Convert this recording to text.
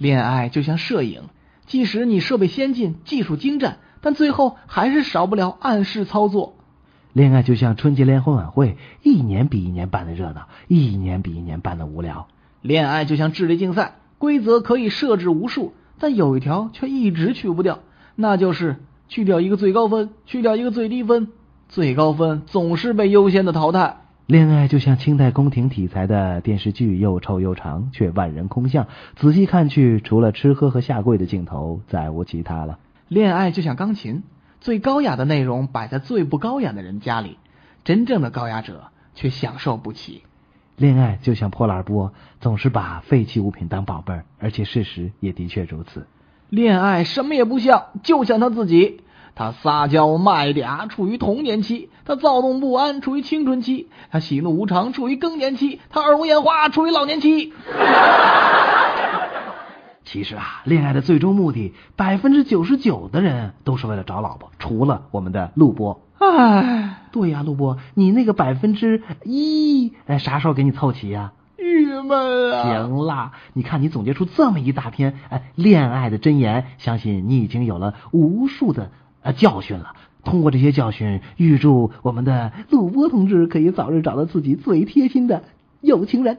恋爱就像摄影，即使你设备先进、技术精湛，但最后还是少不了暗示操作。恋爱就像春节联欢晚会，一年比一年办的热闹，一年比一年办的无聊。恋爱就像智力竞赛，规则可以设置无数，但有一条却一直去不掉，那就是去掉一个最高分，去掉一个最低分，最高分总是被优先的淘汰。恋爱就像清代宫廷题材的电视剧，又臭又长，却万人空巷。仔细看去，除了吃喝和下跪的镜头，再无其他了。恋爱就像钢琴，最高雅的内容摆在最不高雅的人家里，真正的高雅者却享受不起。恋爱就像破烂波，总是把废弃物品当宝贝儿，而且事实也的确如此。恋爱什么也不像，就像他自己。他撒娇卖嗲，处于童年期；他躁动不安，处于青春期；他喜怒无常，处于更年期；他耳聋眼花，处于老年期。其实啊，恋爱的最终目的，百分之九十九的人都是为了找老婆，除了我们的陆波。哎，对呀，陆波，你那个百分之一，哎，啥时候给你凑齐呀？郁闷啊！行啦，你看你总结出这么一大篇哎恋爱的箴言，相信你已经有了无数的呃教训了。通过这些教训，预祝我们的陆波同志可以早日找到自己最贴心的有情人。